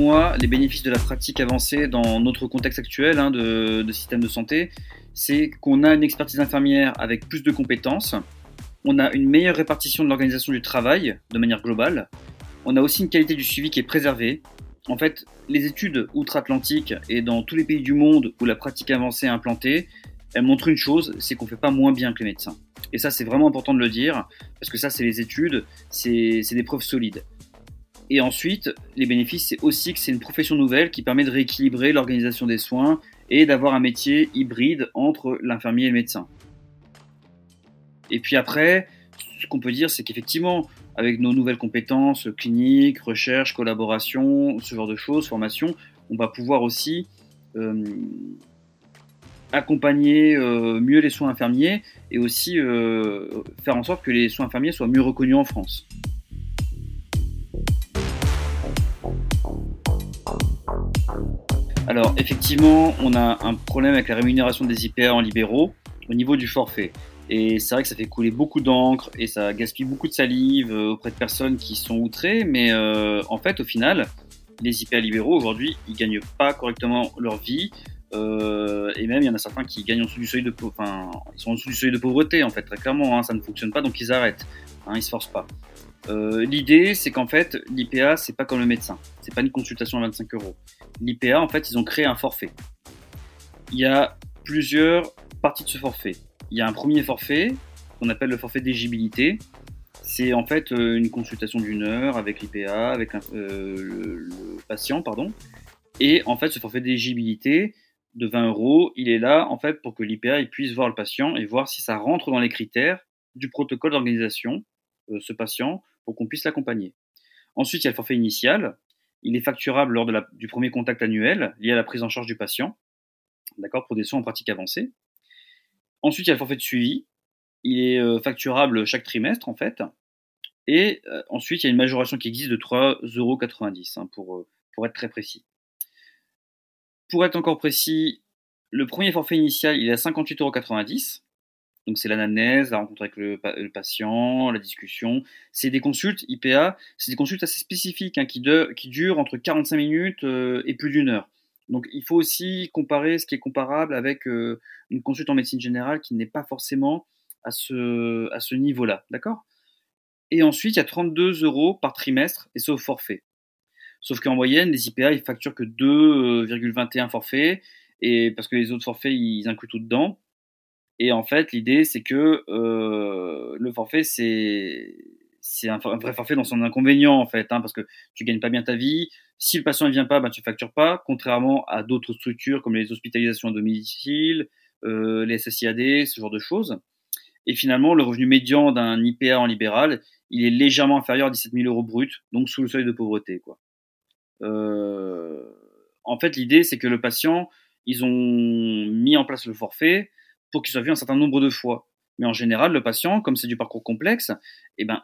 moi, les bénéfices de la pratique avancée dans notre contexte actuel hein, de, de, système de santé, c'est qu'on a une expertise infirmière avec plus de compétences, on a une meilleure répartition de l'organisation du travail de manière globale, on a aussi une qualité du suivi qui est préservée. En fait, les études outre-Atlantique et dans tous les pays du monde où la pratique avancée est implantée, elles montrent une chose, c'est qu'on ne fait pas moins bien que les médecins. Et ça, c'est vraiment important de le dire, parce que ça, c'est les études, c'est des preuves solides. Et ensuite, les bénéfices, c'est aussi que c'est une profession nouvelle qui permet de rééquilibrer l'organisation des soins et d'avoir un métier hybride entre l'infirmier et le médecin. Et puis après, ce qu'on peut dire, c'est qu'effectivement, avec nos nouvelles compétences cliniques, recherche, collaboration, ce genre de choses, formation, on va pouvoir aussi euh, accompagner euh, mieux les soins infirmiers et aussi euh, faire en sorte que les soins infirmiers soient mieux reconnus en France. Alors effectivement, on a un problème avec la rémunération des IPA en libéraux au niveau du forfait. Et c'est vrai que ça fait couler beaucoup d'encre et ça gaspille beaucoup de salive euh, auprès de personnes qui sont outrées. Mais euh, en fait, au final, les IPA libéraux aujourd'hui, ils gagnent pas correctement leur vie. Euh, et même, il y en a certains qui gagnent en dessous du seuil de enfin, ils sont en dessous du seuil de pauvreté en fait, très clairement. Hein, ça ne fonctionne pas, donc ils arrêtent. Hein, ils se forcent pas. L'idée, c'est qu'en fait, l'IPA, c'est pas comme le médecin. C'est pas une consultation à 25 euros. L'IPA, en fait, ils ont créé un forfait. Il y a plusieurs parties de ce forfait. Il y a un premier forfait qu'on appelle le forfait d'éligibilité. C'est en fait euh, une consultation d'une heure avec l'IPA, avec euh, le, patient, pardon. Et en fait, ce forfait d'éligibilité de 20 euros, il est là en fait pour que l'IPA puisse voir le patient et voir si ça rentre dans les critères du protocole d'organisation, euh, ce patient, pour qu'on puisse l'accompagner. Ensuite, il y a le forfait initial. Il est facturable lors de du premier contact annuel lié à la prise en charge du patient, d'accord, pour des soins en pratique avancée. Ensuite, il y a le forfait de suivi. Il est euh, facturable chaque trimestre, en fait. Et euh, ensuite, il y a une majoration qui existe de 3,90 euros, hein, pour, euh, pour être très précis. Pour être encore précis, le premier forfait initial, il est à 58,90 euros. Donc c'est l'anamnèse, la rencontre avec le, patient, la discussion. C'est des consultes IPA, c'est des consultes assez spécifiques hein, qui, durent entre 45 minutes euh, et plus d'une heure. Donc il faut aussi comparer ce qui est comparable avec euh, une consulte en médecine générale qui n'est pas forcément à ce, niveau-là. D'accord? Et ensuite, il y a 32 euros par trimestre et c'est forfait. Sauf qu'en moyenne, les IPA, ils facturent que 2,21 forfaits, et parce que les autres forfaits, ils incluent tout dedans. Et en fait, l'idée, c'est que euh, le forfait, c'est un, vrai forfait dans son inconvénient en fait, hein, parce que tu gagnes pas bien ta vie. Si le patient ne vient pas, ben, tu factures pas, contrairement à d'autres structures comme les hospitalisations à domicile, euh, les SSIAD, ce genre de choses. Et finalement, le revenu médian d'un IPA en libéral, il est légèrement inférieur à 17 000 euros brut, donc sous le seuil de pauvreté. Euh, en fait, l'idée, c'est que le patient, ils ont mis en place le forfait pour qu'il soit vu un certain nombre de fois. Mais en général, le patient, comme c'est du parcours complexe, eh ben,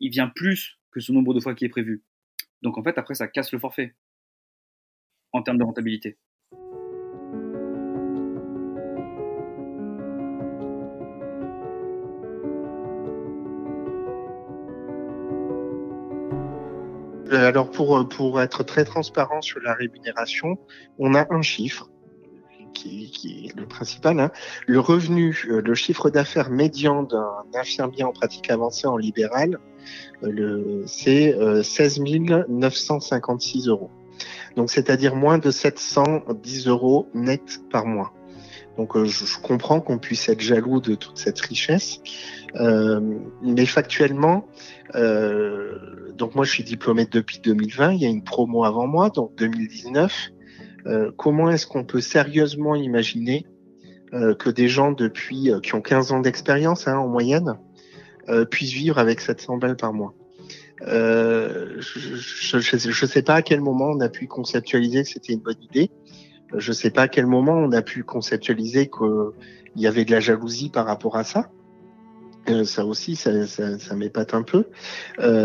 il vient plus que ce nombre de fois qui est prévu. Donc en fait, après, ça casse le forfait en termes de rentabilité. Alors pour, pour être très transparent sur la rémunération, on a un chiffre qui, est le principal, hein. le revenu, euh, le chiffre d'affaires médian d'un infirmier en pratique avancée en libéral, euh, c'est 16 euh, 956 euros. Donc, c'est-à-dire moins de 710 euros net par mois. Donc, je, comprends qu'on puisse être jaloux de toute cette richesse, mais factuellement, donc moi, je suis diplômé depuis 2020. Il y a une promo avant moi, donc 2019. Euh, comment est-ce qu'on peut sérieusement imaginer euh, que des gens depuis euh, qui ont 15 ans d'expérience hein, en moyenne puissent vivre avec 700 balles par mois? Je ne sais pas à quel moment on a pu conceptualiser que c'était une bonne idée. Je ne sais pas à quel moment on a pu conceptualiser qu'il y avait de la jalousie par rapport à ça. Ça aussi, ça, ça, m'épate un peu.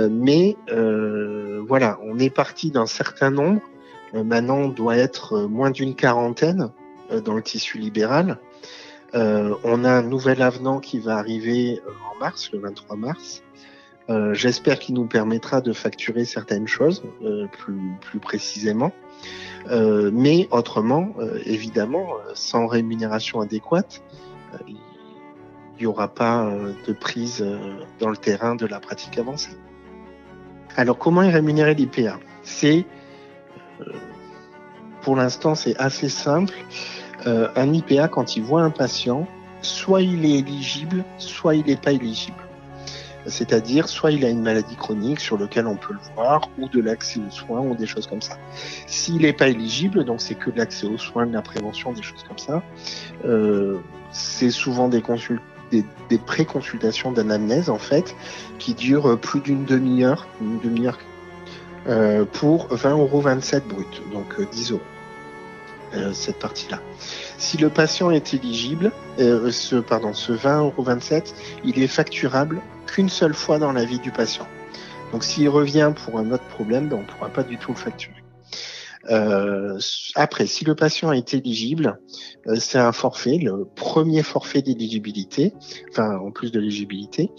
Mais voilà, on est parti d'un certain nombre maintenant on doit être euh, moins d'une quarantaine euh, dans le tissu libéral. on a un nouvel avenant qui va arriver en mars, le 23 mars. Euh, J'espère qu'il nous permettra de facturer certaines choses euh, plus, plus précisément. Euh, mais autrement, euh, évidemment, sans rémunération adéquate, il n'y aura pas de prise dans le terrain de la pratique avancée. Alors, comment est rémunéré l'IPA? C'est, pour l'instant, c'est assez simple. un IPA, quand il voit un patient, soit il est éligible, soit il n'est pas éligible. C'est-à-dire, soit il a une maladie chronique sur laquelle on peut le voir, ou de l'accès aux soins, ou des choses comme ça. S'il n'est pas éligible, donc c'est que de l'accès aux soins, de la prévention, des choses comme ça, euh, c'est souvent des, des, des pré-consultations d'anamnèse, en fait, qui durent plus d'une demi-heure, une demi-heure, euh, pour 20,27 euros brut, donc 10 euh, euros. Euh, cette partie-là. Si le patient est éligible, euh, ce, pardon, ce 20,27€, il est facturable qu'une seule fois dans la vie du patient. Donc s'il revient pour un autre problème, ben, on ne pourra pas du tout le facturer. Euh, après, si le patient est éligible, euh, c'est un forfait, le premier forfait d'éligibilité, enfin en plus de l'éligibilité,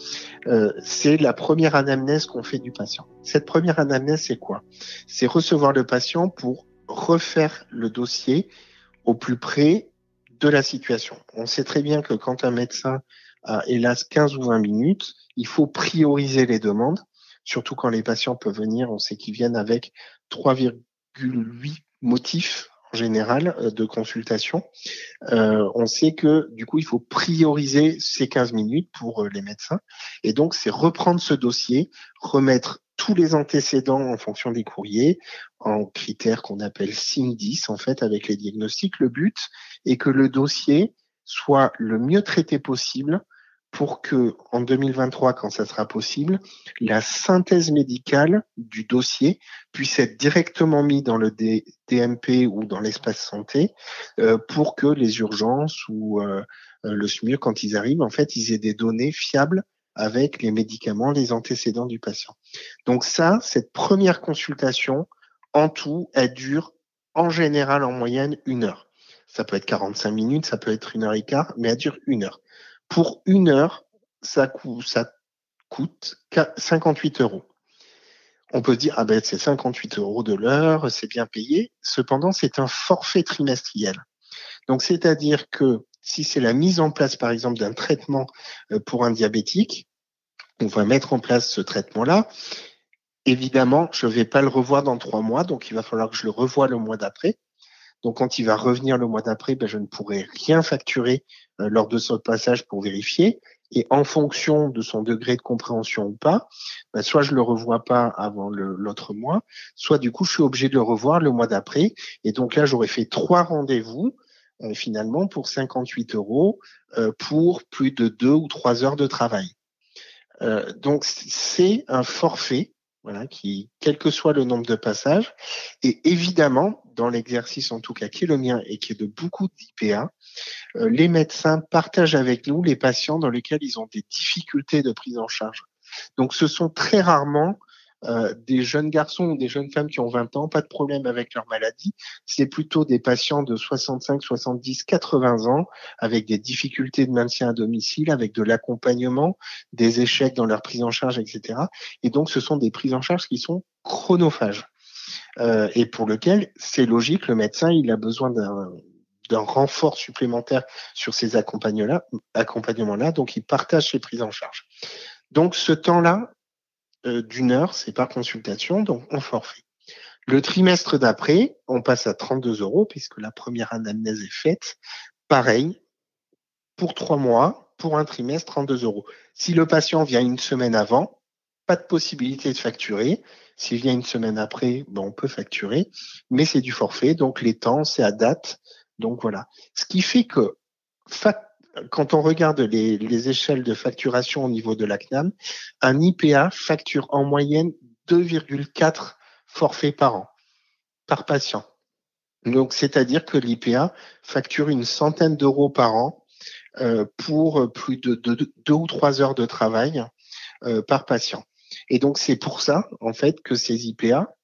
euh, c'est la première anamnèse qu'on fait du patient. Cette première anamnèse, c'est quoi? C'est recevoir le patient pour refaire le dossier au plus près de la situation. On sait très bien que quand un médecin a hélas 15 ou 20 minutes, il faut prioriser les demandes, surtout quand les patients peuvent venir, on sait qu'ils viennent avec 3,8 motifs en général euh, de consultation. Euh, on sait que du coup, il faut prioriser ces 15 minutes pour euh, les médecins. Et donc, c'est reprendre ce dossier, remettre tous les antécédents en fonction des courriers, en critères qu'on appelle SIM 10 en fait avec les diagnostics. Le but est que le dossier soit le mieux traité possible pour que en 2023, quand ça sera possible, la synthèse médicale du dossier puisse être directement mise dans le DMP ou dans l'espace santé euh, pour que les urgences ou euh, euh, le SMUR, quand ils arrivent, en fait, ils aient des données fiables avec les médicaments, les antécédents du patient. Donc ça, cette première consultation, en tout, elle dure en général en moyenne une heure. Ça peut être 45 minutes, ça peut être une heure et quart, mais elle dure une heure. Pour une heure, ça, coûte, ça coûte 58 euros. On peut dire, ah ben c'est 58 euros de l'heure, c'est bien payé. Cependant, c'est un forfait trimestriel. Donc, c'est-à-dire que si c'est la mise en place, par exemple, d'un traitement euh, pour un diabétique, on va mettre en place ce traitement-là. Évidemment, je ne vais pas le revoir dans trois mois, donc il va falloir que je le revoie le mois d'après. Donc, quand il va revenir le mois d'après, ben, je ne pourrai rien facturer euh, lors de ce passage pour vérifier. Et en fonction de son degré de compréhension ou pas, ben, soit je le revois pas avant l'autre mois, soit du coup je suis obligé de le revoir le mois d'après. Et donc là, j'aurais fait trois rendez-vous euh, finalement pour 58 euros euh, pour plus de deux ou trois heures de travail. Donc c'est un forfait, voilà, qui, quel que soit le nombre de passages, et évidemment, dans l'exercice en tout cas qui est le mien et qui est de beaucoup d'IPA, les médecins partagent avec nous les patients dans lesquels ils ont des difficultés de prise en charge. Donc ce sont très rarement euh, des jeunes garçons ou des jeunes femmes qui ont 20 ans, pas de problème avec leur maladie. C'est plutôt des patients de 65, 70, 80 ans avec des difficultés de maintien à domicile, avec de l'accompagnement, des échecs dans leur prise en charge, etc. Et donc, ce sont des prises en charge qui sont chronophages. Euh, et pour lequel, c'est logique, le médecin, il a besoin d'un renfort supplémentaire sur ces accompagnements-là, donc il partage ses prises en charge. Donc ce temps-là, euh, d'une heure, c'est par consultation, donc on forfait. Le trimestre d'après, on passe à 32 euros puisque la première anamnèse est faite. Pareil, pour trois mois, pour un trimestre, 32 euros. Si le patient vient une semaine avant, pas de possibilité de facturer. S'il vient une semaine après, ben on peut facturer, mais c'est du forfait, donc les temps, c'est à date. Donc voilà. Ce qui fait que quand on regarde les, échelles de facturation au niveau de la CNAM, un IPA facture en moyenne 2,4 forfaits par an, par patient. Donc, c'est-à-dire que l'IPA facture une centaine d'euros par an euh, pour plus de deux, ou trois heures de travail euh, par patient. Et donc, c'est pour ça, en fait, que ces IPA,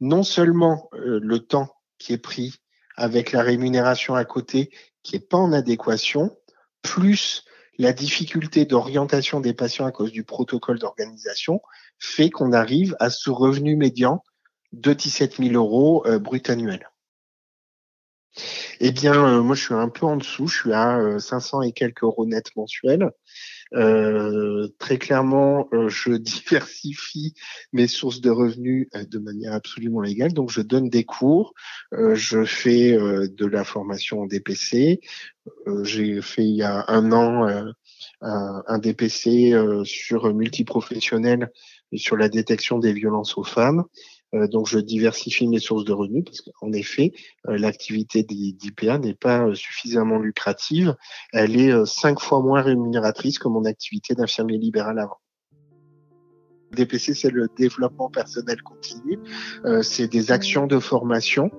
non seulement euh, le temps qui est pris avec la rémunération à côté qui est pas en adéquation, plus la difficulté d'orientation des patients à cause du protocole d'organisation fait qu'on arrive à ce revenu médian de 17 000 euros euh, brut annuel. Eh bien, euh, moi, je suis un peu en dessous. Je suis à 500 et quelques euros net mensuels. Euh, très clairement, euh, je diversifie mes sources de revenus euh, de manière absolument légale. Donc, je donne des cours, je fais de la formation en DPC. J'ai fait il y a un an un, DPC sur multiprofessionnel sur la détection des violences aux femmes. Euh, donc, je diversifie mes sources de revenus parce qu'en effet, euh, l'activité d'IPA n'est pas euh, suffisamment lucrative. Elle est cinq fois moins rémunératrice que mon activité d'infirmier libéral avant. DPC, c'est le développement personnel continu. c'est des actions de formation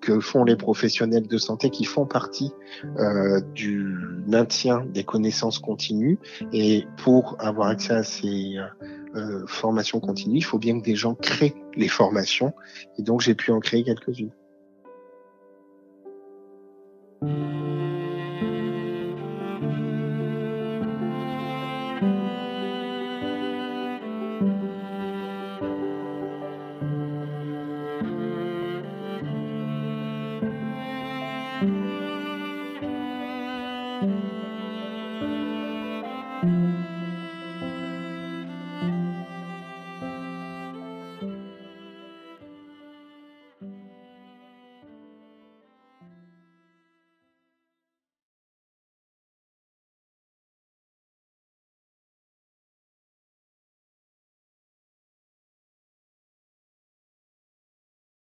que font les professionnels de santé qui font partie du maintien des connaissances continues. Et pour avoir accès à ces euh, formation continue, il faut bien que des gens créent les formations. Et donc, j'ai pu en créer quelques-unes.